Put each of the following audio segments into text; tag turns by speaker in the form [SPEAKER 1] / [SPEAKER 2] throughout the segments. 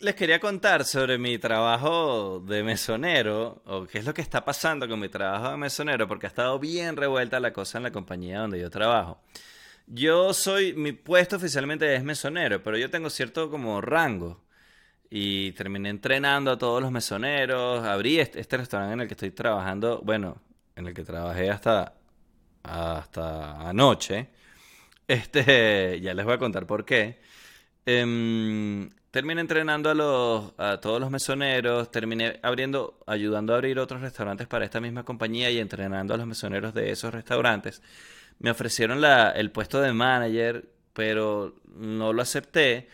[SPEAKER 1] les quería contar sobre mi trabajo de mesonero, o qué es lo que está pasando con mi trabajo de mesonero, porque ha estado bien revuelta la cosa en la compañía donde yo trabajo. Yo soy, mi puesto oficialmente es mesonero, pero yo tengo cierto como rango. Y terminé entrenando a todos los mesoneros, abrí este, restaurante en el que estoy trabajando, bueno, en el que trabajé hasta, hasta anoche. Este, ya les voy a contar por qué. Em, terminé entrenando a, los, a todos los mesoneros, terminé abriendo, ayudando a abrir otros restaurantes para esta misma compañía y entrenando a los mesoneros de esos restaurantes. Me ofrecieron la, el puesto de manager, pero no lo acepté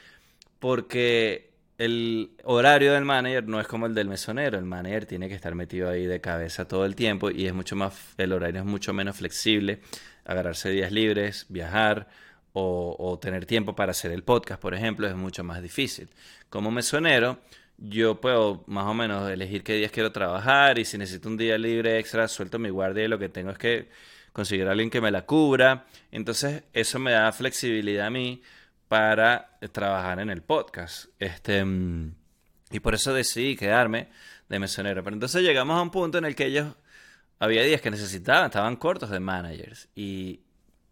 [SPEAKER 1] porque el horario del manager no es como el del mesonero. El manager tiene que estar metido ahí de cabeza todo el tiempo y es mucho más, el horario es mucho menos flexible. Agarrarse días libres, viajar o, tener tiempo para hacer el podcast, por ejemplo, es mucho más difícil. Como mesonero, yo puedo más o menos elegir qué días quiero trabajar y si necesito un día libre extra, suelto mi guardia y lo que tengo es que conseguir a alguien que me la cubra. Entonces, eso me da flexibilidad a mí para trabajar en el podcast. Este, y por eso decidí quedarme de mesonero. Pero entonces llegamos a un punto en el que ellos había días que necesitaban, estaban cortos de managers. Y,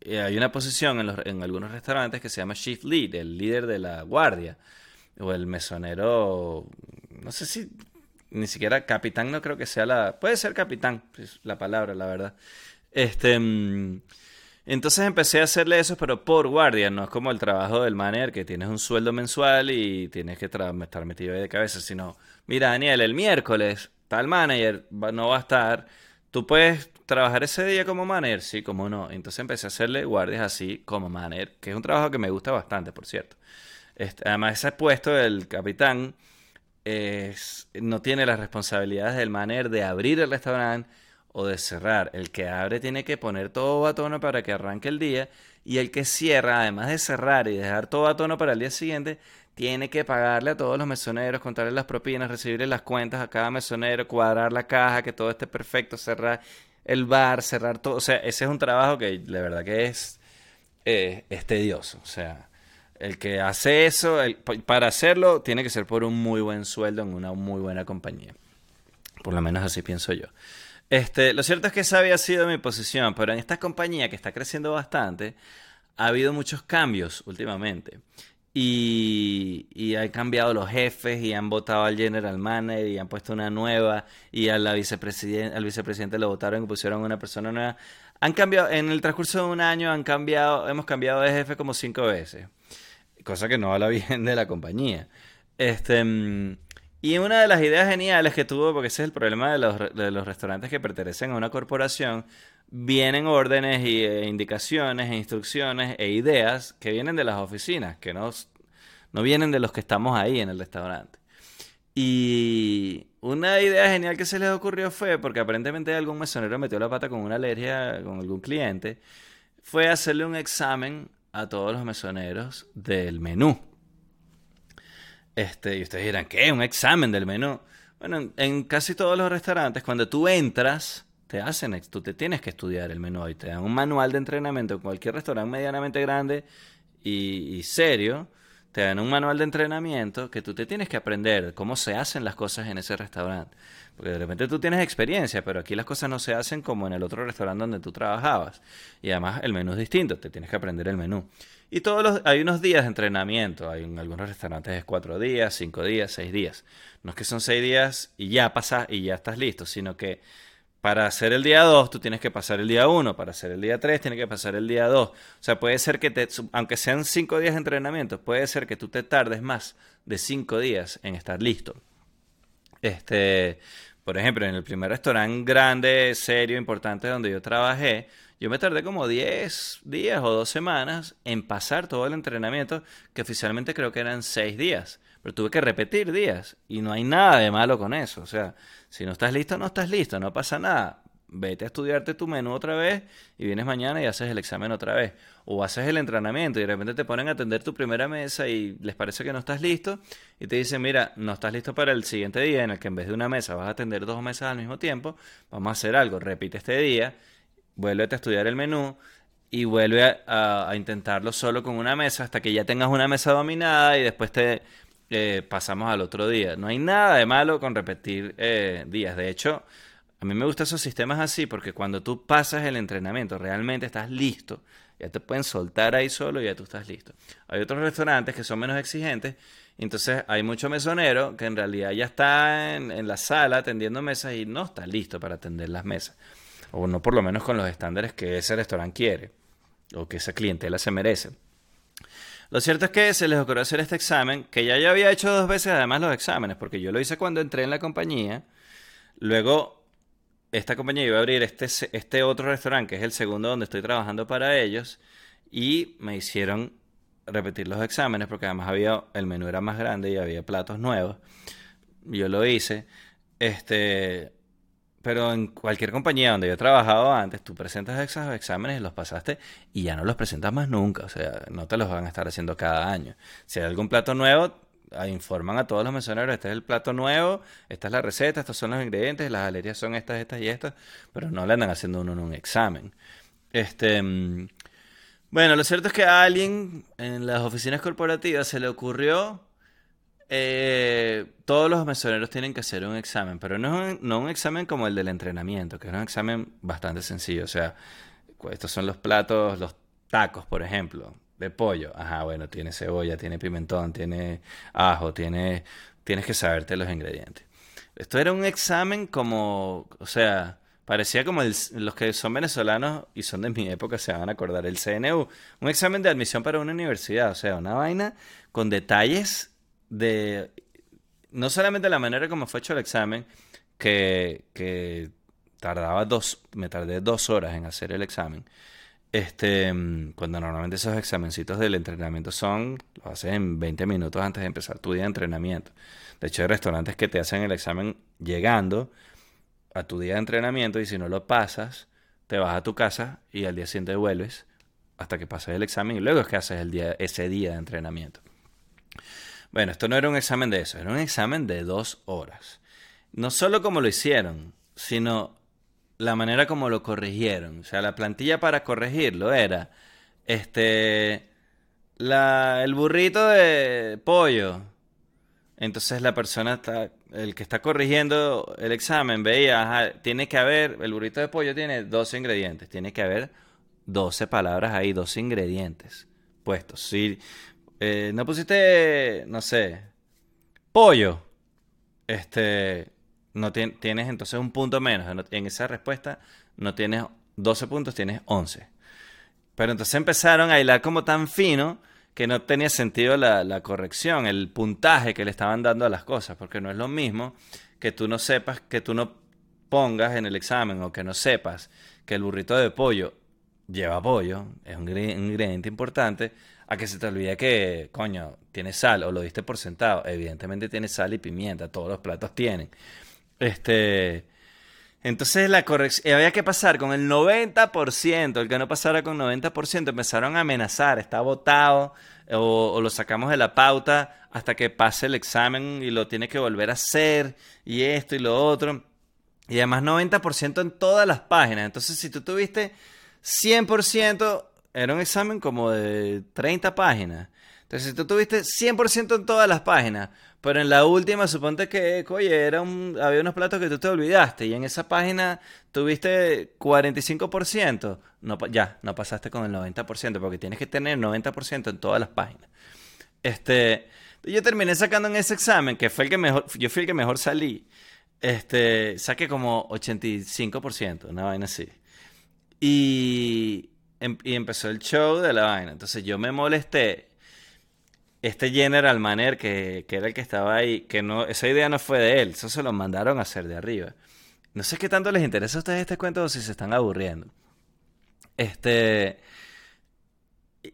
[SPEAKER 1] hay una posición en, en, algunos restaurantes que se llama Shift Lead, el líder de la guardia. O el mesonero, no sé si ni siquiera capitán, no creo que sea la. Puede ser capitán, la palabra, la verdad. Este. Entonces empecé a hacerle eso, pero por guardia, no es como el trabajo del manager que tienes un sueldo mensual y tienes que estar metido ahí de cabeza, sino, mira Daniel, el miércoles tal manager no va a estar, tú puedes trabajar ese día como manager, sí, como no. Entonces empecé a hacerle guardias así como manager, que es un trabajo que me gusta bastante, por cierto. Este, además, ese puesto del capitán no tiene las responsabilidades del manager de abrir el restaurante o de cerrar. El que abre tiene que poner todo a tono para que arranque el día y el que cierra, además de cerrar y dejar todo a tono para el día siguiente, tiene que pagarle a todos los mesoneros, contarle las propinas, recibirle las cuentas a cada mesonero, cuadrar la caja, que todo esté perfecto, cerrar el bar, cerrar todo. O sea, ese es un trabajo que de verdad que es, eh, es tedioso. O sea, el que hace eso, para hacerlo, tiene que ser por un muy buen sueldo en una muy buena compañía. Por lo menos así pienso yo. Este, lo cierto es que esa había sido mi posición, pero en esta compañía que está creciendo bastante, ha habido muchos cambios últimamente. Y, han cambiado los jefes y han votado al general manager y han puesto una nueva y a vicepresidente, al vicepresidente lo votaron y pusieron una persona nueva. Han cambiado, en el transcurso de un año han cambiado, hemos cambiado de jefe como cinco veces, cosa que no habla bien de la compañía. Este, y una de las ideas geniales que tuvo, porque ese es el problema de los restaurantes que pertenecen a una corporación, vienen órdenes y, e indicaciones e instrucciones e ideas que vienen de las oficinas, que no, no vienen de los que estamos ahí en el restaurante. Y una idea genial que se les ocurrió fue, porque aparentemente algún mesonero metió la pata con una alergia con algún cliente, fue hacerle un examen a todos los mesoneros del menú. Este, y ustedes dirán, ¿qué? ¿Un examen del menú? Bueno, en, casi todos los restaurantes, cuando tú entras, te hacen, tú te tienes que estudiar el menú y te dan un manual de entrenamiento. En cualquier restaurante medianamente grande y, serio, te dan un manual de entrenamiento que tú te tienes que aprender cómo se hacen las cosas en ese restaurante. Porque de repente tú tienes experiencia, pero aquí las cosas no se hacen como en el otro restaurante donde tú trabajabas. Y además el menú es distinto, te tienes que aprender el menú. Y todos los, hay unos días de entrenamiento. Hay en algunos restaurantes es cuatro días, cinco días, seis días. No es que son seis días y ya pasas y ya estás listo, sino que para hacer el día dos tú tienes que pasar el día uno. Para hacer el día tres tienes que pasar el día dos. O sea, puede ser que te, aunque sean cinco días de entrenamiento, puede ser que tú te tardes más de cinco días en estar listo. Este, por ejemplo, en el primer restaurante grande, serio, importante donde yo trabajé, yo me tardé como 10 días o 2 semanas en pasar todo el entrenamiento, que oficialmente creo que eran 6 días. Pero tuve que repetir días y no hay nada de malo con eso. O sea, si no estás listo, no estás listo, no pasa nada. Vete a estudiarte tu menú otra vez y vienes mañana y haces el examen otra vez. O haces el entrenamiento y de repente te ponen a atender tu primera mesa y les parece que no estás listo y te dicen, mira, no estás listo para el siguiente día en el que en vez de una mesa vas a atender dos mesas al mismo tiempo. Vamos a hacer algo, repite este día vuelve a estudiar el menú y vuelve a, intentarlo solo con una mesa hasta que ya tengas una mesa dominada y después te eh, pasamos al otro día. No hay nada de malo con repetir eh, días. De hecho, a mí me gustan esos sistemas así porque cuando tú pasas el entrenamiento, realmente estás listo. Ya te pueden soltar ahí solo y ya tú estás listo. Hay otros restaurantes que son menos exigentes. Entonces hay mucho mesonero que en realidad ya está en, en la sala atendiendo mesas y no está listo para atender las mesas. O no por lo menos con los estándares que ese restaurante quiere o que esa clientela se merece. Lo cierto es que se les ocurrió hacer este examen, que ya yo había hecho dos veces además los exámenes, porque yo lo hice cuando entré en la compañía. Luego, esta compañía iba a abrir este, este otro restaurante, que es el segundo donde estoy trabajando para ellos, y me hicieron repetir los exámenes, porque además había, el menú era más grande y había platos nuevos. Yo lo hice. Este, pero en cualquier compañía donde yo he trabajado antes, tú presentas esos exámenes los pasaste y ya no los presentas más nunca. O sea, no te los van a estar haciendo cada año. Si hay algún plato nuevo, informan a todos los mesoneros, este es el plato nuevo, esta es la receta, estos son los ingredientes, las alergias son estas, estas y estas, pero no le andan haciendo uno en un examen. Este, mm, bueno, lo cierto es que a alguien en las oficinas corporativas se le ocurrió eh, todos los mesoneros tienen que hacer un examen, pero no, no un examen como el del entrenamiento, que es un examen bastante sencillo. O sea, estos son los platos, los tacos, por ejemplo, de pollo. Ajá, bueno, tiene cebolla, tiene pimentón, tiene ajo, tiene, tienes que saberte los ingredientes. Esto era un examen como, o sea, parecía como los que son venezolanos y son de mi época se van a acordar, el CNU, un examen de admisión para una universidad, o sea, una vaina con detalles de no solamente la manera como fue hecho el examen, que, que tardaba dos, me tardé dos horas en hacer el examen. Este, cuando normalmente esos examencitos del entrenamiento son, lo haces en 20 minutos antes de empezar tu día de entrenamiento. De hecho, hay restaurantes que te hacen el examen llegando a tu día de entrenamiento y si no lo pasas, te vas a tu casa y al día siguiente vuelves hasta que pases el examen y luego es que haces el día, ese día de entrenamiento. Bueno, esto no era un examen de eso, era un examen de dos horas. No solo como lo hicieron, sino la manera como lo corrigieron. O sea, la plantilla para corregirlo era este la, el burrito de pollo. Entonces la persona está, el que está corrigiendo el examen veía, tiene que haber, el burrito de pollo tiene 12 ingredientes, tiene que haber 12 palabras ahí, 12 ingredientes puestos. Si eh, no pusiste, no sé, pollo. Este, no tienes entonces un punto menos. En esa respuesta no tienes 12 puntos, tienes 11. Pero entonces empezaron a hilar como tan fino que no tenía sentido la, la, corrección, el puntaje que le estaban dando a las cosas, porque no es lo mismo que tú no sepas, que tú no pongas en el examen o que no sepas que el burrito de pollo lleva pollo, es un ingrediente importante, a que se te olvide que, coño, tiene sal o lo diste por sentado. Evidentemente tiene sal y pimienta, todos los platos tienen. Este. Entonces la corrección, había que pasar con el 90%, el que no pasara con 90% empezaron a amenazar, está votado o, lo sacamos de la pauta hasta que pase el examen y lo tiene que volver a hacer y esto y lo otro. Y además 90% en todas las páginas. Entonces si tú tuviste 100% era un examen como de 30 páginas. Entonces, si tú tuviste 100% en todas las páginas, pero en la última, suponte que, oye, era un, había unos platos que tú te olvidaste y en esa página tuviste 45%, no, ya, no pasaste con el 90%, porque tienes que tener 90% en todas las páginas. Este, yo terminé sacando en ese examen, que fue el que mejor, yo fui el que mejor salí, este, saqué como 85%, una vaina así. Y, y empezó el show de la vaina. Entonces yo me molesté. Este general manager que, que, era el que estaba ahí, que no, esa idea no fue de él, eso se lo mandaron a hacer de arriba. No sé qué tanto les interesa a ustedes este cuento o si se están aburriendo. Este.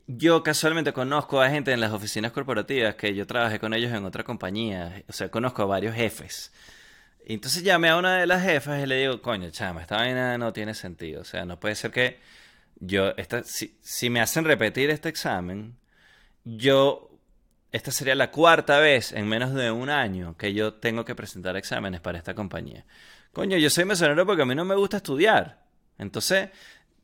[SPEAKER 1] Yo casualmente conozco a gente en las oficinas corporativas que yo trabajé con ellos en otra compañía. O sea, conozco a varios jefes. Y entonces llamé a una de las jefas y le digo, coño, chama, esta vaina no tiene sentido. O sea, no puede ser que yo, esta, si, si me hacen repetir este examen, yo, esta sería la cuarta vez en menos de un año que yo tengo que presentar exámenes para esta compañía. Coño, yo soy mesonero porque a mí no me gusta estudiar. Entonces,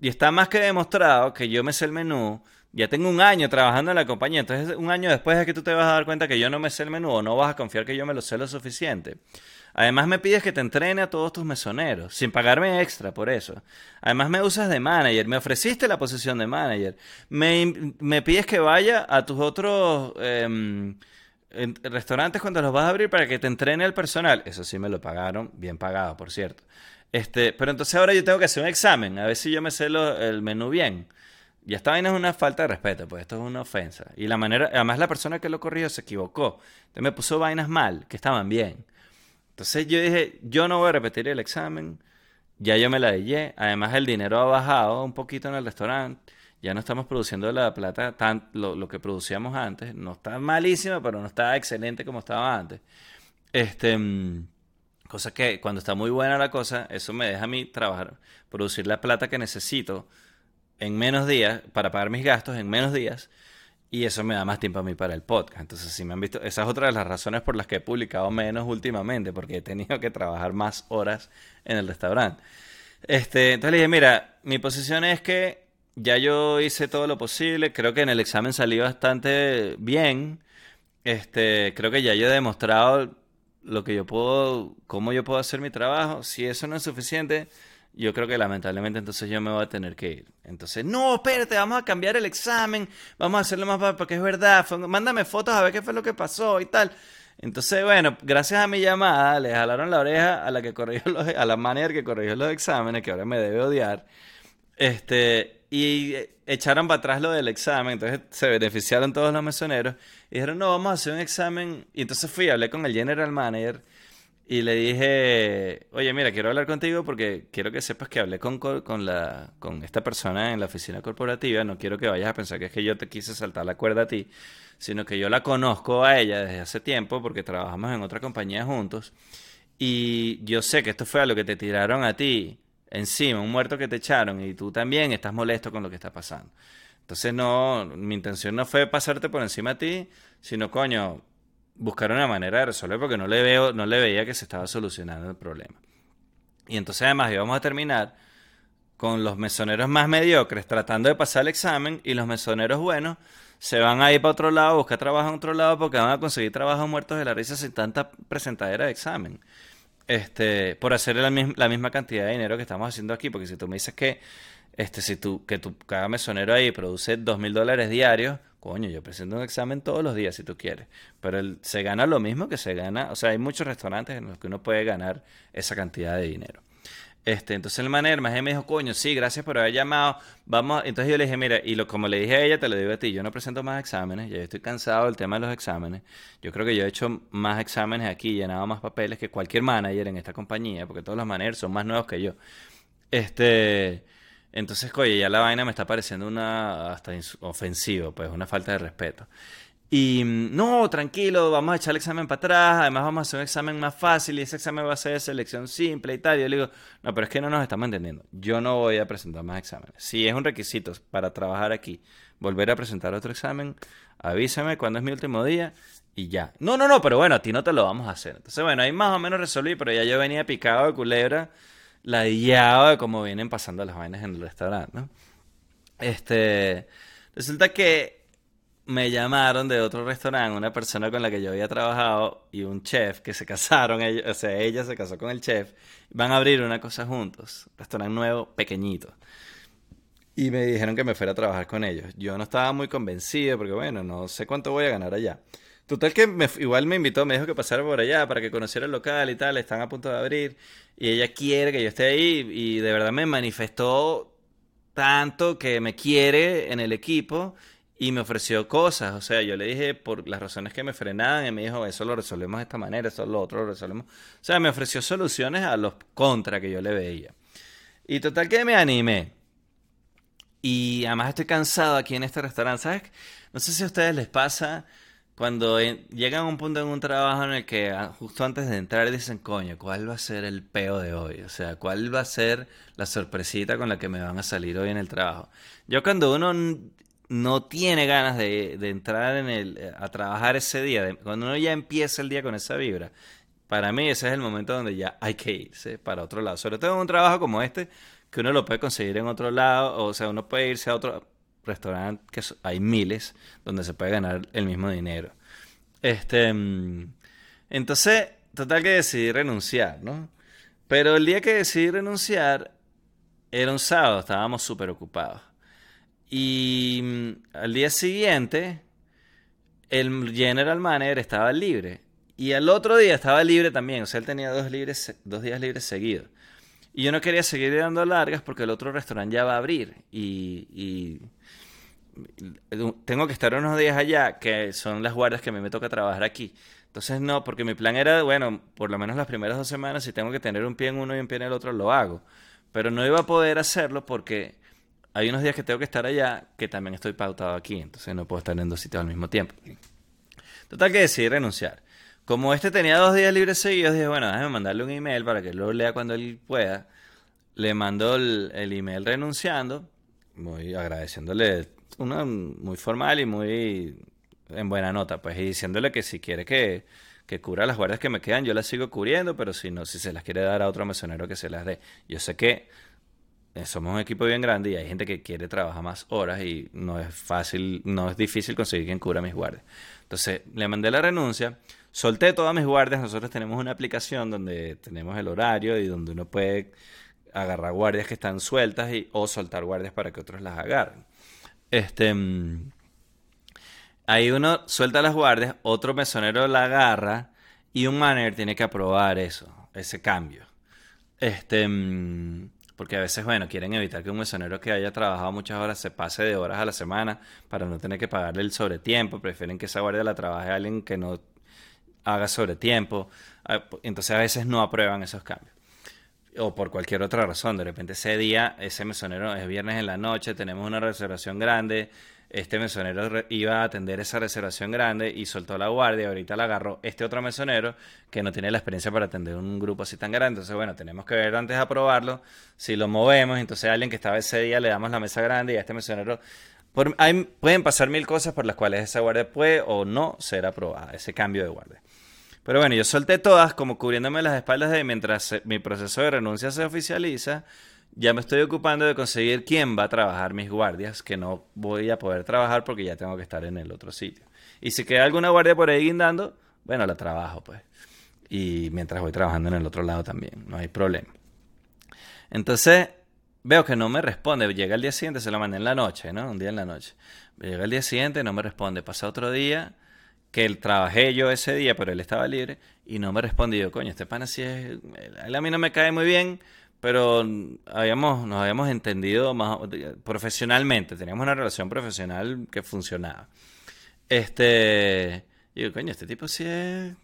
[SPEAKER 1] y está más que demostrado que yo me sé el menú Ya tengo un año trabajando en la compañía, entonces un año después es que tú te vas a dar cuenta que yo no me sé el menú o no vas a confiar que yo me lo sé lo suficiente. Además me pides que te entrene a todos tus mesoneros, sin pagarme extra por eso. Además me usas de manager, me ofreciste la posición de manager. Me, pides que vaya a tus otros em, restaurantes cuando los vas a abrir para que te entrene al personal. Eso sí me lo pagaron, bien pagado, por cierto. Este, pero entonces ahora yo tengo que hacer un examen, a ver si yo me sé el menú bien. Y esta vaina es una falta de respeto, pues esto es una ofensa. Y la manera, además la persona que lo corrió se equivocó. Entonces me puso vainas mal, que estaban bien. Entonces yo dije, yo no voy a repetir el examen, ya yo me la dejé, además el dinero ha bajado un poquito en el restaurante, ya no estamos produciendo la plata tan lo, que producíamos antes, no está malísima, pero no está excelente como estaba antes. Este, mm, cosa que cuando está muy buena la cosa, eso me deja a mí trabajar, producir la plata que necesito en menos días, para pagar mis gastos en menos días, y eso me da más tiempo a mí para el podcast. Entonces, si me han visto, esa es otra de las razones por las que he publicado menos últimamente, porque he tenido que trabajar más horas en el restaurante. Este, entonces le dije, mira, mi posición es que ya yo hice todo lo posible, creo que en el examen salí bastante bien. Este, creo que ya yo he demostrado lo que yo puedo, cómo yo puedo hacer mi trabajo. Si eso no es suficiente, yo creo que lamentablemente entonces yo me voy a tener que ir. Entonces, no, espérate, vamos a cambiar el examen, vamos a hacerlo más porque es verdad, mándame fotos a ver qué fue lo que pasó y tal. Entonces, bueno, gracias a mi llamada, le jalaron la oreja a la que corrigió los, a la manager que corrigió los exámenes, que ahora me debe odiar. Este, y echaron para atrás lo del examen, entonces se beneficiaron todos los mesoneros y dijeron, no, vamos a hacer un examen. Y entonces fui, hablé con el general manager y le dije, oye, mira, quiero hablar contigo porque quiero que sepas que hablé con, con, la, con esta persona en la oficina corporativa. No quiero que vayas a pensar que es que yo te quise saltar la cuerda a ti, sino que yo la conozco a ella desde hace tiempo porque trabajamos en otra compañía juntos. Y yo sé que esto fue a lo que te tiraron a ti encima, un muerto que te echaron y tú también estás molesto con lo que está pasando. Entonces no, mi intención no fue pasarte por encima a ti, sino coño, buscar una manera de resolver porque no le veo, no le veía que se estaba solucionando el problema. Y entonces además íbamos a terminar con los mesoneros más mediocres tratando de pasar el examen y los mesoneros buenos se van a ir para otro lado, buscar trabajo en otro lado porque van a conseguir trabajo muertos de la risa sin tanta presentadera de examen. Este, por hacer la, la misma cantidad de dinero que estamos haciendo aquí, porque si tú me dices que este, si tú, que tu, cada mesonero ahí produce dos mil dólares diarios, Coño, yo presento un examen todos los días si tú quieres, pero se gana lo mismo que se gana, o sea, hay muchos restaurantes en los que uno puede ganar esa cantidad de dinero. Este, entonces el manager me dijo, coño, sí, gracias por haber llamado, vamos, entonces yo le dije, mira, y lo, como le dije a ella, te lo digo a ti, yo no presento más exámenes, ya estoy cansado del tema de los exámenes, yo creo que yo he hecho más exámenes aquí, llenado más papeles que cualquier manager en esta compañía, porque todos los managers son más nuevos que yo. Este, entonces, oye, ya la vaina me está pareciendo una hasta ofensivo, pues una falta de respeto. Y mm, no, tranquilo, vamos a echar el examen para atrás, además vamos a hacer un examen más fácil y ese examen va a ser de selección simple y tal. yo le digo, no, pero es que no nos estamos entendiendo. Yo no voy a presentar más exámenes. Si es un requisito para trabajar aquí, volver a presentar otro examen, avísame cuándo es mi último día y ya. No, no, no, pero bueno, a ti no te lo vamos a hacer. Entonces, bueno, ahí más o menos resolví, pero ya yo venía picado de culebra ladillado de cómo vienen pasando las vainas en el restaurante. Este, resulta que me llamaron de otro restaurante, una persona con la que yo había trabajado y un chef que se casaron, o sea, ella se casó con el chef, van a abrir una cosa juntos, un restaurante nuevo, pequeñito. Y me dijeron que me fuera a trabajar con ellos. Yo no estaba muy convencido porque, bueno, no sé cuánto voy a ganar allá. Total que me, igual me invitó, me dijo que pasara por allá para que conociera el local y tal, están a punto de abrir y ella quiere que yo esté ahí y de verdad me manifestó tanto que me quiere en el equipo y me ofreció cosas, o sea, yo le dije por las razones que me frenaban y me dijo, eso lo resolvemos de esta manera, eso lo otro lo resolvemos. O sea, me ofreció soluciones a los contra que yo le veía. Y total que me animé. Y además estoy cansado aquí en este restaurante, ¿sabes? No sé si a ustedes les pasa cuando llegan a un punto en un trabajo en el que ah, justo antes de entrar dicen, coño, ¿cuál va a ser el peo de hoy? O sea, ¿cuál va a ser la sorpresita con la que me van a salir hoy en el trabajo? Yo cuando uno no tiene ganas de, entrar en el, eh, a trabajar ese día, cuando uno ya empieza el día con esa vibra, para mí ese es el momento donde ya hay que irse para otro lado. Sobre todo en un trabajo como este, que uno lo puede conseguir en otro lado, o sea, uno puede irse a otro restaurantes que hay miles donde se puede ganar el mismo dinero. Este, mm, entonces, total que decidí renunciar, ¿no? Pero el día que decidí renunciar era un sábado, estábamos súper ocupados. Y mm, al día siguiente, el general manager estaba libre. Y al otro día estaba libre también. O sea, él tenía dos, libres, dos días libres seguidos. Y yo no quería seguir dando largas porque el otro restaurante ya va a abrir. Y, tengo que estar unos días allá, que son las guardias que a mí me toca trabajar aquí. Entonces no, porque mi plan era, bueno, por lo menos las primeras dos semanas, si tengo que tener un pie en uno y un pie en el otro, lo hago. Pero no iba a poder hacerlo porque hay unos días que tengo que estar allá que también estoy pautado aquí. Entonces no puedo estar en dos sitios al mismo tiempo. Total que decidí renunciar. Como este tenía dos días libres seguidos, dije, bueno, déjame mandarle un email para que lo lea cuando él pueda. Le mando el, email renunciando, muy agradeciéndole, una muy formal y muy en buena nota, pues, y diciéndole que si quiere que, que cubra las guardias que me quedan, yo las sigo cubriendo, pero si no, si se las quiere dar a otro mesonero que se las dé. Yo sé que eh, somos un equipo bien grande y hay gente que quiere trabajar más horas y no es fácil, no es difícil conseguir quien cubra mis guardias. Entonces, le mandé la renuncia solté todas mis guardias. Nosotros tenemos una aplicación donde tenemos el horario y donde uno puede agarrar guardias que están sueltas y, o soltar guardias para que otros las agarren. Este, mm, ahí uno suelta las guardias, otro mesonero la agarra y un manager tiene que aprobar eso, ese cambio. Este, mm, porque a veces, bueno, quieren evitar que un mesonero que haya trabajado muchas horas se pase de horas a la semana para no tener que pagarle el sobretiempo. Prefieren que esa guardia la trabaje alguien que no haga sobre tiempo. Entonces a veces no aprueban esos cambios. O por cualquier otra razón. De repente ese día, ese mesonero es viernes en la noche, tenemos una reservación grande. Este mesonero iba a atender esa reservación grande y soltó la guardia. Ahorita la agarró este otro mesonero que no tiene la experiencia para atender un grupo así tan grande. Entonces, bueno, tenemos que ver antes de aprobarlo. Si lo movemos, entonces a alguien que estaba ese día le damos la mesa grande y a este mesonero pueden pasar mil cosas por las cuales esa guardia puede o no ser aprobada, ese cambio de guardia. Pero bueno, yo solté todas como cubriéndome las espaldas de mientras mi proceso de renuncia se oficializa, ya me estoy ocupando de conseguir quién va a trabajar mis guardias, que no voy a poder trabajar porque ya tengo que estar en el otro sitio. Y si queda alguna guardia por ahí guindando, bueno, la trabajo pues. Y mientras voy trabajando en el otro lado también, no hay problema. Entonces, veo que no me responde. Llega el día siguiente, se lo mandé en la noche, ¿no? Un día en la noche. Llega el día siguiente, no me responde. Pasa otro día que él trabajé yo ese día, pero él estaba libre y no me respondió, coño, este pana sí es, él a mí no me cae muy bien, pero habíamos, nos habíamos entendido más profesionalmente, teníamos una relación profesional que funcionaba. Este, y digo, coño, este tipo sí es,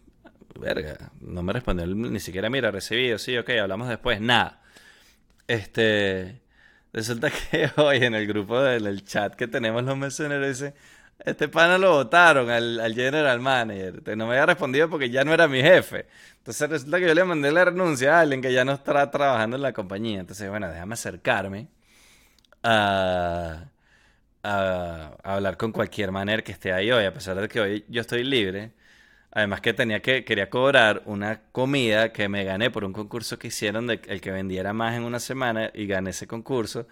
[SPEAKER 1] verga, no me respondió, ni siquiera, mira, recibido, sí, ok, hablamos después, nada. Este, resulta que hoy en el grupo del chat que tenemos los mesoneros dice, este pana lo votaron al, general manager. No me había respondido porque ya no era mi jefe. Entonces resulta que yo le mandé la renuncia a alguien que ya no está trabajando en la compañía. Entonces, bueno, déjame acercarme a, a, hablar con cualquier manager que esté ahí hoy, a pesar de que hoy yo estoy libre. Además que tenía que quería cobrar una comida que me gané por un concurso que hicieron de el que vendiera más en una semana y gané ese concurso.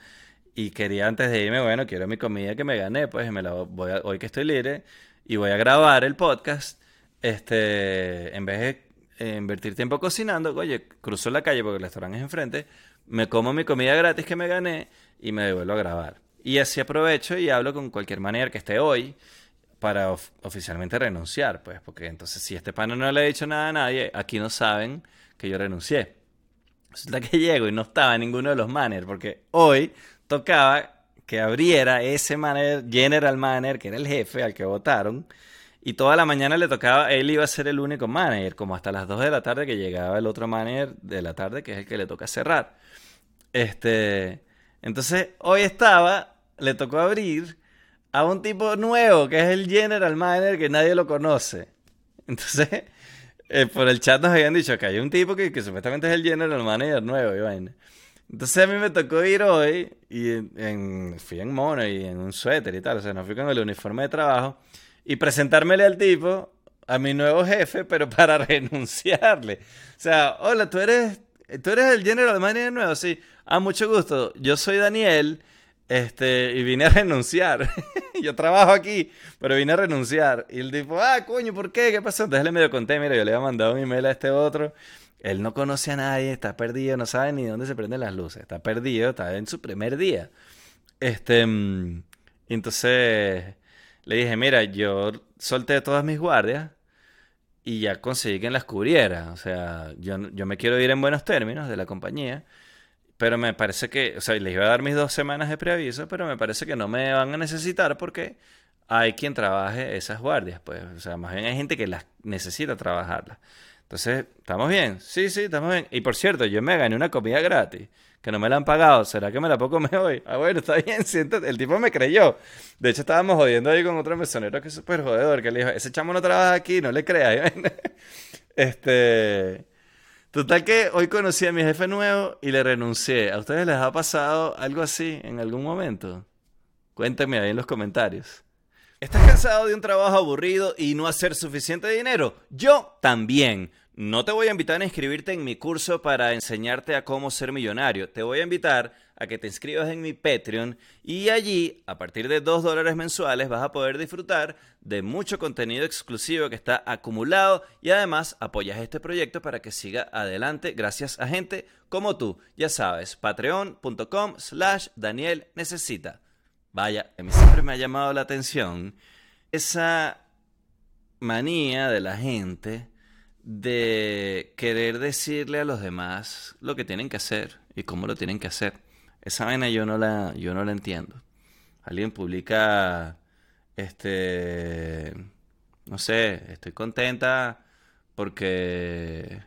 [SPEAKER 1] Y quería antes de irme, bueno, quiero mi comida que me gané, pues me la voy a, hoy que estoy libre y voy a grabar el podcast. Este, en vez de invertir tiempo cocinando, oye, cruzo la calle porque el restaurante es enfrente, me como mi comida gratis que me gané y me devuelvo a grabar. Y así aprovecho y hablo con cualquier manera que esté hoy para oficialmente renunciar, pues, porque entonces si este pana no le ha dicho nada a nadie, aquí no saben que yo renuncié. Resulta que llego y no estaba ninguno de los managers, porque hoy tocaba que abriera ese manager, general manager, que era el jefe al que votaron, y toda la mañana le tocaba, él iba a ser el único manager, como hasta las 2 de la tarde que llegaba el otro manager de la tarde, que es el que le toca cerrar. Este, entonces, hoy estaba, le tocó abrir a un tipo nuevo, que es el general manager, que nadie lo conoce. Entonces, eh, por el chat nos habían dicho que hay un tipo que, supuestamente es el general manager nuevo, y entonces a mí me tocó ir hoy y en, fui en mono y en un suéter y tal, o sea, no fui con el uniforme de trabajo y presentármele al tipo, a mi nuevo jefe, pero para renunciarle. O sea, hola, tú eres, tú eres el general manager nuevo, sí. Ah, mucho gusto. Yo soy Daniel. Este, y vine a renunciar. yo trabajo aquí, pero vine a renunciar. Y el tipo, ah, coño, ¿por qué? ¿Qué pasó? Entonces le medio conté, mira, yo le había mandado un email a este otro. Él no conoce a nadie, está perdido, no sabe ni dónde se prenden las luces. Está perdido, está en su primer día. Este, mm, entonces le dije, mira, yo solté todas mis guardias y ya conseguí que las cubriera. O sea, yo, yo me quiero ir en buenos términos de la compañía. Pero me parece que, o sea, les iba a dar mis dos semanas de preaviso, pero me parece que no me van a necesitar porque hay quien trabaje esas guardias, pues. O sea, más bien hay gente que las necesita trabajarlas. Entonces, ¿estamos bien? Sí, sí, estamos bien. Y por cierto, yo me gané una comida gratis, que no me la han pagado. ¿Será que me la puedo comer hoy? Ah, bueno, está bien, siéntate. El tipo me creyó. De hecho, estábamos jodiendo ahí con otro mesonero que es súper jodedor, que le dijo, ese chamo no trabaja aquí, no le creas. este... Total que hoy conocí a mi jefe nuevo y le renuncié. ¿A ustedes les ha pasado algo así en algún momento? Cuéntenme ahí en los comentarios. ¿Estás cansado de un trabajo aburrido y no hacer suficiente dinero? Yo también. No te voy a invitar a inscribirte en mi curso para enseñarte a cómo ser millonario. Te voy a invitar a que te inscribas en mi Patreon y allí, a partir de 2 dólares mensuales, vas a poder disfrutar de mucho contenido exclusivo que está acumulado y además apoyas este proyecto para que siga adelante gracias a gente como tú. Ya sabes, patreon.com slash Daniel Necesita. Vaya, a mí siempre me ha llamado la atención esa manía de la gente de querer decirle a los demás lo que tienen que hacer y cómo lo tienen que hacer. Esa vaina yo no la, yo no la entiendo. Alguien publica, este, no sé, estoy contenta porque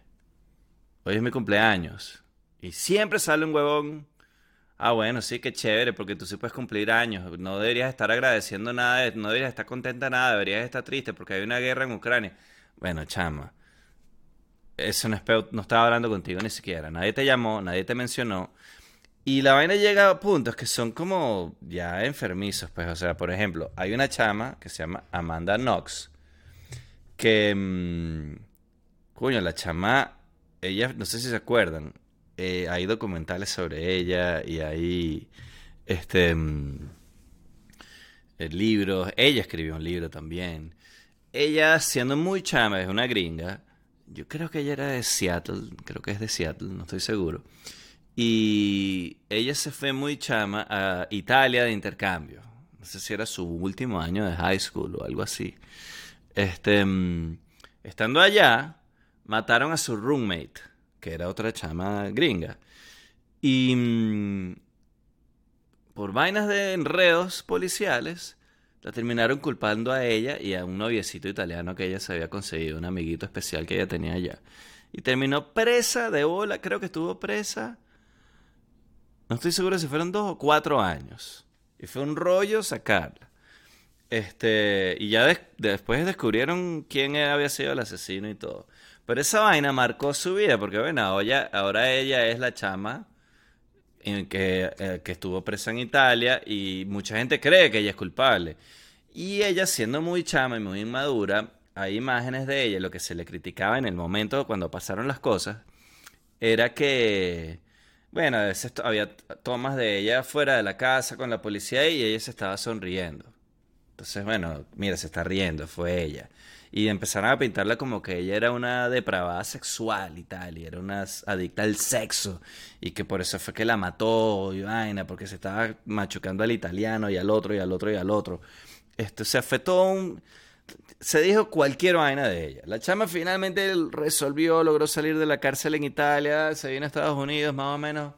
[SPEAKER 1] hoy es mi cumpleaños. Y siempre sale un huevón. Ah, bueno, sí, qué chévere, porque tú sí puedes cumplir años. No deberías estar agradeciendo nada, no deberías estar contenta nada, deberías estar triste porque hay una guerra en Ucrania. Bueno, chama eso no, no estaba hablando contigo ni siquiera. Nadie te llamó, nadie te mencionó. Y la vaina llega a puntos que son como ya enfermizos, pues. O sea, por ejemplo, hay una chama que se llama Amanda Knox. Que. Mmm, coño, la chama. Ella, no sé si se acuerdan. Eh, hay documentales sobre ella y hay. Este. Mm, libros. Ella escribió un libro también. Ella, siendo muy chama, es una gringa yo creo que ella era de Seattle, creo que es de Seattle, no estoy seguro. Y ella se fue muy chama a Italia de intercambio. No sé si era su último año de high school o algo así. Este, mm, estando allá, mataron a su roommate, que era otra chama gringa. Y mm, por vainas de enredos policiales, la terminaron culpando a ella y a un noviecito italiano que ella se había conseguido, un amiguito especial que ella tenía allá. Y terminó presa de bola, creo que estuvo presa. No estoy seguro si fueron dos o cuatro años. Y fue un rollo sacarla. Este, y ya después descubrieron quién había sido el asesino y todo. Pero esa vaina marcó su vida, porque bueno, ahora, ahora ella es la chama en que, eh, que estuvo presa en Italia y mucha gente cree que ella es culpable. Y ella, siendo muy chama y muy inmadura, hay imágenes de ella, lo que se le criticaba en el momento cuando pasaron las cosas, era que, bueno, a veces había tomas de ella fuera de la casa con la policía y ella se estaba sonriendo. Entonces, bueno, mira, se está riendo, fue ella y empezaron a pintarla como que ella era una depravada sexual y tal, y era una adicta al sexo, y que por eso fue que la mató y vaina, porque se estaba machucando al italiano y al otro y al otro y al otro. Esto, se fue todo un... Se dijo cualquier vaina de ella. La chama finalmente resolvió, logró salir de la cárcel en Italia, se vino a Estados Unidos más o menos,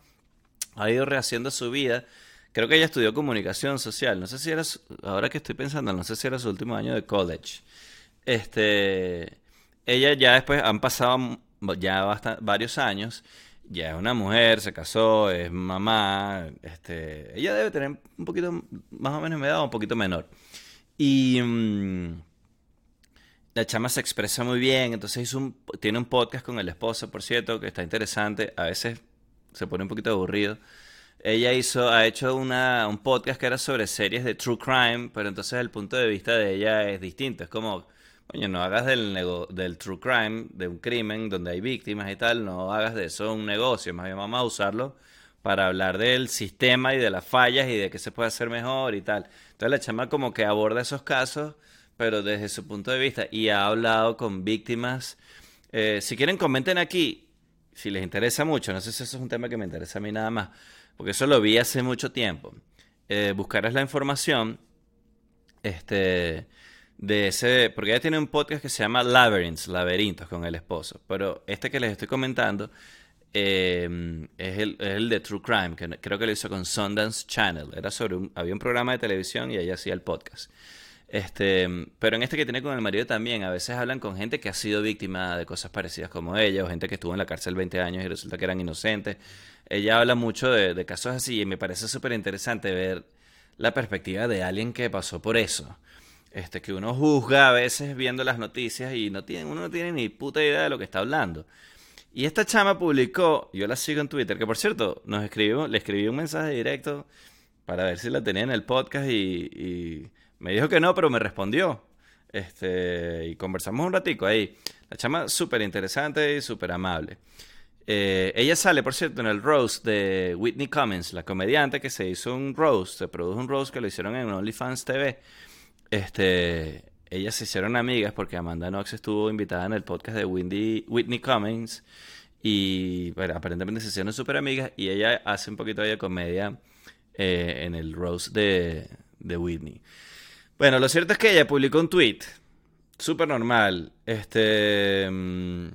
[SPEAKER 1] ha ido rehaciendo su vida. Creo que ella estudió comunicación social. No sé si era, ahora que estoy pensando, no sé si era su último año de college. Este, ella ya después han pasado ya varios años, ya es una mujer, se casó, es mamá, este, ella debe tener un poquito, más o menos me da un poquito menor. Y mm, la chama se expresa muy bien, entonces hizo un, tiene un podcast con el esposo, por cierto, que está interesante, a veces se pone un poquito aburrido. Ella hizo, ha hecho una, un podcast que era sobre series de true crime, pero entonces el punto de vista de ella es distinto. Es como Oye, no hagas del, del true crime, de un crimen donde hay víctimas y tal, no hagas de eso un negocio, más bien vamos a usarlo para hablar del sistema y de las fallas y de qué se puede hacer mejor y tal. Entonces la chama como que aborda esos casos, pero desde su punto de vista y ha hablado con víctimas. Eh, si quieren, comenten aquí, si les interesa mucho, no sé si eso es un tema que me interesa a mí nada más, porque eso lo vi hace mucho tiempo. Eh, buscarles la información este, de ese, porque ella tiene un podcast que se llama Labyrinths, Laberintos con el esposo, pero este que les estoy comentando eh, es, el, de True Crime, que creo que lo hizo con Sundance Channel, era sobre un, había un programa de televisión y ella hacía el podcast. Este, pero en este que tiene con el marido también, a veces hablan con gente que ha sido víctima de cosas parecidas como ella, o gente que estuvo en la cárcel 20 años y resulta que eran inocentes. Ella habla mucho de, de casos así y me parece súper interesante ver la perspectiva de alguien que pasó por eso. Este, que uno juzga a veces viendo las noticias y no tiene, uno no tiene ni puta idea de lo que está hablando. Y esta chama publicó, yo la sigo en Twitter, que por cierto, nos escribió, le escribí un mensaje directo para ver si la tenía en el podcast y, me dijo que no, pero me respondió. Este, y conversamos un ratico ahí. La chama súper interesante y súper amable. Eh, ella sale, por cierto, en el roast de Whitney Cummings, la comediante que se hizo un roast, se produjo un roast que lo hicieron en OnlyFans TV. Este, ellas se hicieron amigas porque Amanda Knox estuvo invitada en el podcast de Whitney Cummings y bueno, aparentemente se hicieron súper amigas y ella hace un poquito de comedia eh, en el roast de, de Whitney. Bueno, lo cierto es que ella publicó un tweet súper normal. Este. Mm,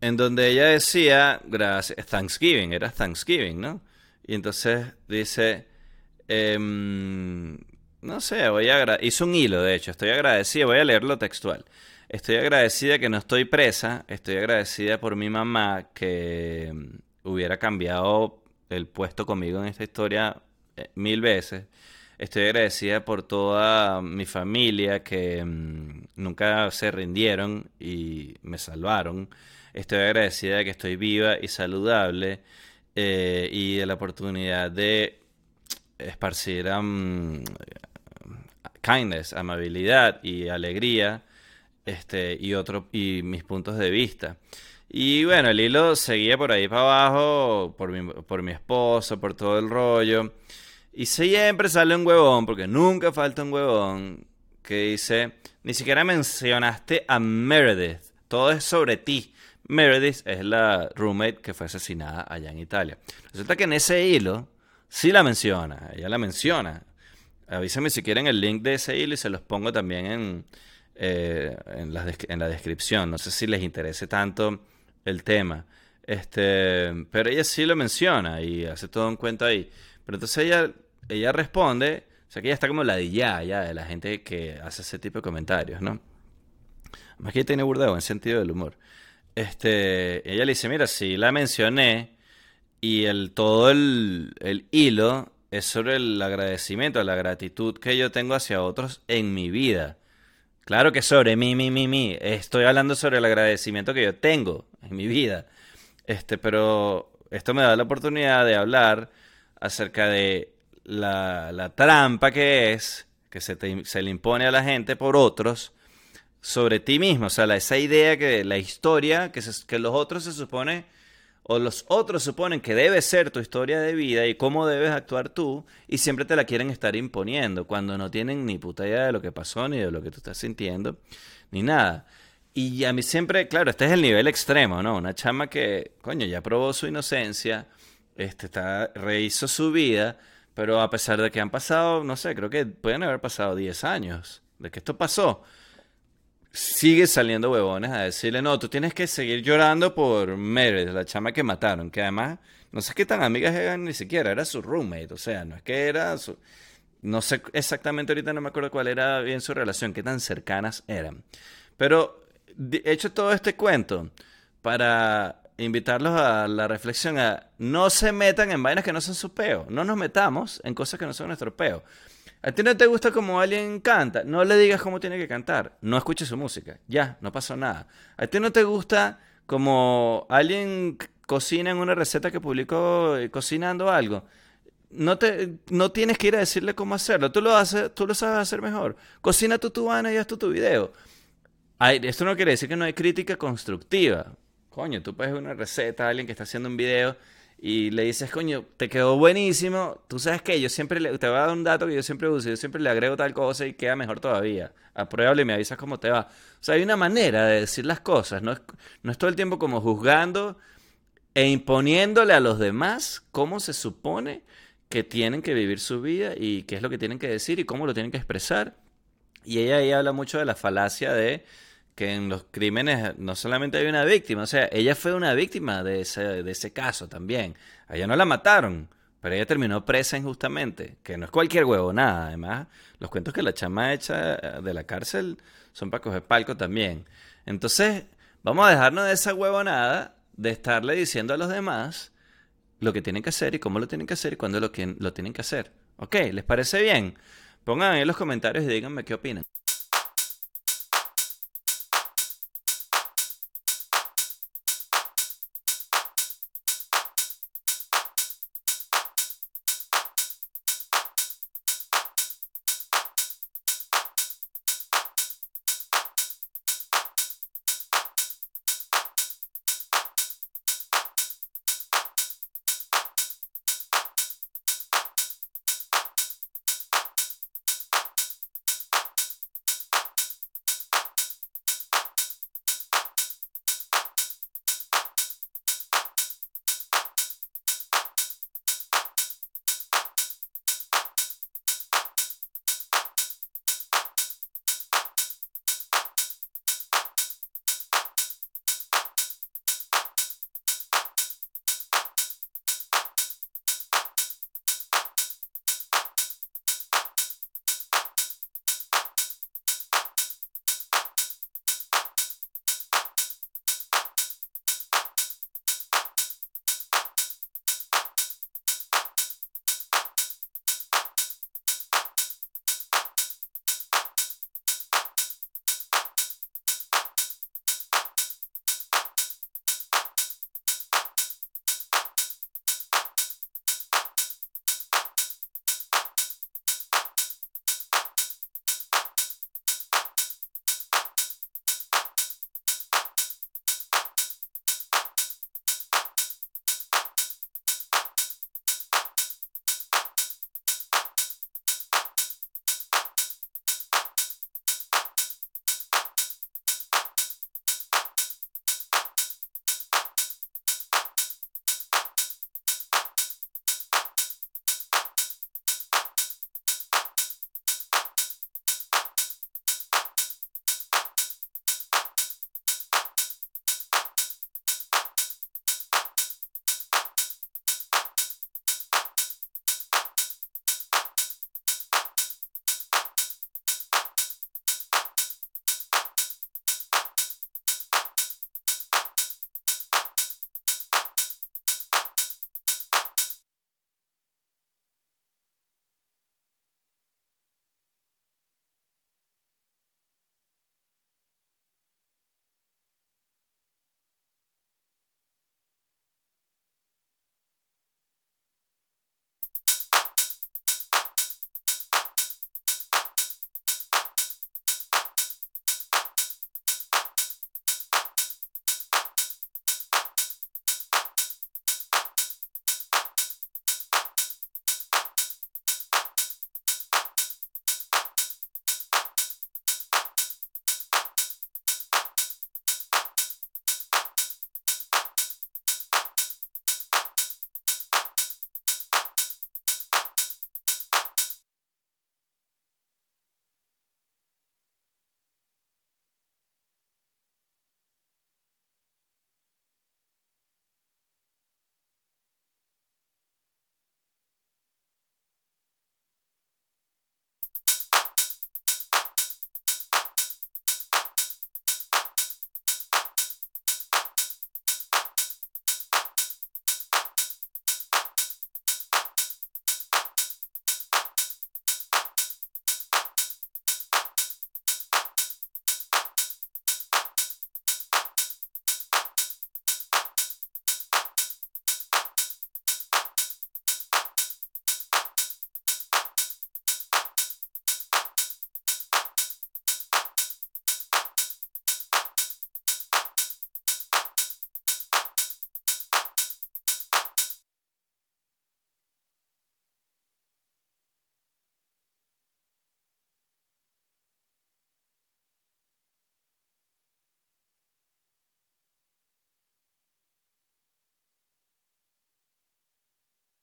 [SPEAKER 1] en donde ella decía, gracias, Thanksgiving, era Thanksgiving, ¿no? Y entonces dice, em, no sé, voy a hizo un hilo, de hecho, estoy agradecida, voy a leerlo textual. Estoy agradecida que no estoy presa, estoy agradecida por mi mamá que em, hubiera cambiado el puesto conmigo en esta historia eh, mil veces. Estoy agradecida por toda mi familia que em, nunca se rindieron y me salvaron. Estoy agradecida de que estoy viva y saludable eh, y de la oportunidad de esparcir kindness, amabilidad y alegría este, y, otro, y mis puntos de vista. Y bueno, el hilo seguía por ahí para abajo, por mi, por mi esposo, por todo el rollo. Y siempre sale un huevón, porque nunca falta un huevón, que dice, ni siquiera mencionaste a Meredith, todo es sobre ti. Meredith es la roommate que fue asesinada allá en Italia. Resulta que en ese hilo sí la menciona, ella la menciona. Avísame si quieren el link de ese hilo y se los pongo también en, eh, en, la, descripción. No sé si les interese tanto el tema. Este, pero ella sí lo menciona y hace todo un cuento ahí. Pero entonces ella, ella responde, o sea que ella está como la de ya, de la gente que hace ese tipo de comentarios, ¿no? Más que ella tiene burda en sentido del humor. Este, ella le dice, mira, sí la mencioné y el, todo el, el hilo es sobre el agradecimiento, la gratitud que yo tengo hacia otros en mi vida. Claro que sobre mí, mí, mí, mí. Estoy hablando sobre el agradecimiento que yo tengo en mi vida. Este, pero esto me da la oportunidad de hablar acerca de la, la trampa que es que se, se le impone a la gente por otros sobre ti mismo. O sea, esa idea que la historia, que, que los otros se supone, o los otros suponen que debe ser tu historia de vida y cómo debes actuar tú, y siempre te la quieren estar imponiendo, cuando no tienen ni puta idea de lo que pasó, ni de lo que tú estás sintiendo, ni nada. Y a mí siempre, claro, este es el nivel extremo, ¿no? Una chama que, coño, ya probó su inocencia, este, está, rehizo su vida, pero a pesar de que han pasado, no sé, creo que pueden haber pasado 10 años de que esto pasó sigue saliendo huevones a decirle, no, tú tienes que seguir llorando por Meredith, la chama que mataron, que además, no sé qué tan amigas eran ni siquiera, era su roommate, o sea, no es que era su... No sé exactamente ahorita, no me acuerdo cuál era bien su relación, qué tan cercanas eran. Pero he hecho todo este cuento para invitarlos a la reflexión, a no se metan en vainas que no son su peo, no nos metamos en cosas que no son nuestro peo. A ti no te gusta como alguien canta, no le digas cómo tiene que cantar, no escuches su música, ya, no pasó nada. A ti no te gusta como alguien cocina en una receta que publicó eh, cocinando algo, no, te, no tienes que ir a decirle cómo hacerlo, tú lo, haces, tú lo sabes hacer mejor. Cocina tu tubana y haz tu, tu video. esto no quiere decir que no hay crítica constructiva. coño, tú puedes una receta a alguien que está haciendo un video y le dices, coño, te quedó buenísimo. Tú sabes que yo siempre le, te voy a dar un dato que yo siempre uso. Yo siempre le agrego tal cosa y queda mejor todavía. Apruébalo y me avisas cómo te va. O sea, hay una manera de decir las cosas. No es, no es todo el tiempo como juzgando e imponiéndole a los demás cómo se supone que tienen que vivir su vida y qué es lo que tienen que decir y cómo lo tienen que expresar. Y ella ahí habla mucho de la falacia de que en los crímenes no solamente hay una víctima, o sea, ella fue una víctima de ese, de ese caso también. A ella no la mataron, pero ella terminó presa injustamente, que no es cualquier huevo, nada. Además, los cuentos que la chama echa de la cárcel son para coger palco también. Entonces, vamos a dejarnos de esa huevonada de estarle diciendo a los demás lo que tienen que hacer y cómo lo tienen que hacer y cuándo lo, lo tienen que hacer. ¿Ok? ¿Les parece bien? Pongan en los comentarios y díganme qué opinan.